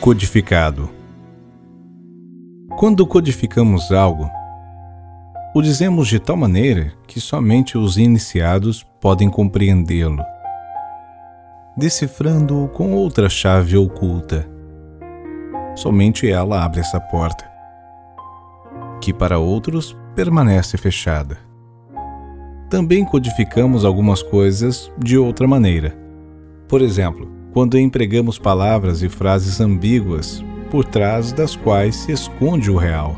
Codificado. Quando codificamos algo, o dizemos de tal maneira que somente os iniciados podem compreendê-lo, decifrando-o com outra chave oculta. Somente ela abre essa porta, que para outros permanece fechada. Também codificamos algumas coisas de outra maneira. Por exemplo, quando empregamos palavras e frases ambíguas por trás das quais se esconde o real.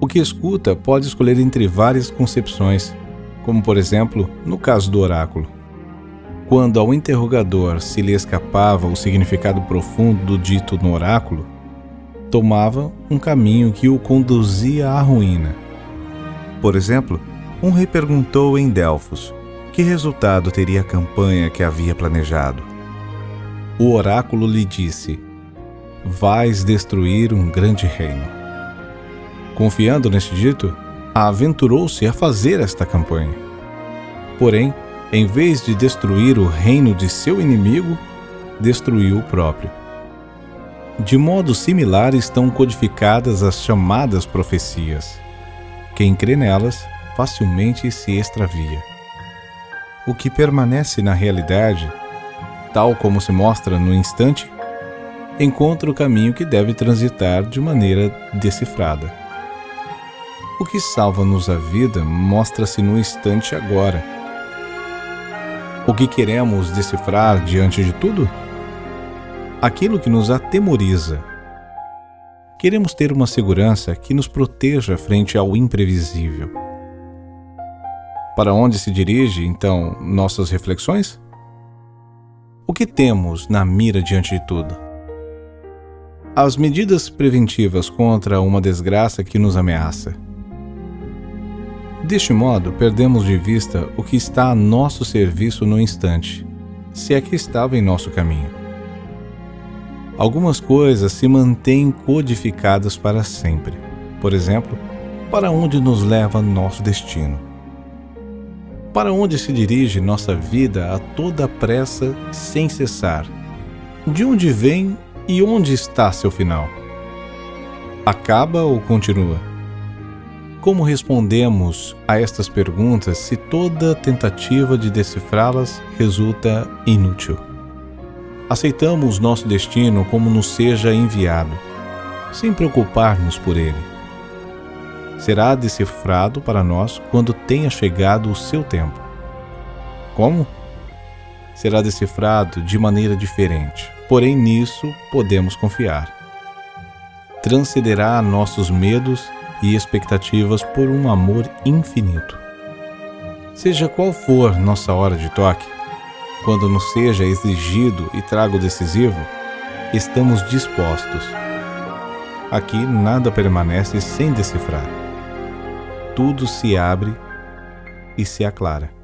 O que escuta pode escolher entre várias concepções, como por exemplo no caso do oráculo. Quando ao interrogador se lhe escapava o significado profundo do dito no oráculo, tomava um caminho que o conduzia à ruína. Por exemplo, um rei perguntou em Delfos que resultado teria a campanha que havia planejado? O oráculo lhe disse: Vais destruir um grande reino. Confiando neste dito, aventurou-se a fazer esta campanha. Porém, em vez de destruir o reino de seu inimigo, destruiu o próprio. De modo similar estão codificadas as chamadas profecias. Quem crê nelas facilmente se extravia o que permanece na realidade, tal como se mostra no instante, encontra o caminho que deve transitar de maneira decifrada. O que salva-nos a vida mostra-se no instante agora. O que queremos decifrar diante de tudo? Aquilo que nos atemoriza. Queremos ter uma segurança que nos proteja frente ao imprevisível para onde se dirige, então, nossas reflexões? O que temos na mira diante de tudo? As medidas preventivas contra uma desgraça que nos ameaça. Deste modo, perdemos de vista o que está a nosso serviço no instante, se é que estava em nosso caminho. Algumas coisas se mantêm codificadas para sempre. Por exemplo, para onde nos leva nosso destino para onde se dirige nossa vida a toda pressa sem cessar? De onde vem e onde está seu final? Acaba ou continua? Como respondemos a estas perguntas se toda tentativa de decifrá-las resulta inútil? Aceitamos nosso destino como nos seja enviado, sem preocupar-nos por ele será decifrado para nós quando tenha chegado o seu tempo. Como? Será decifrado de maneira diferente, porém nisso podemos confiar. Transcenderá nossos medos e expectativas por um amor infinito. Seja qual for nossa hora de toque, quando nos seja exigido e trago decisivo, estamos dispostos. Aqui nada permanece sem decifrar tudo se abre e se aclara.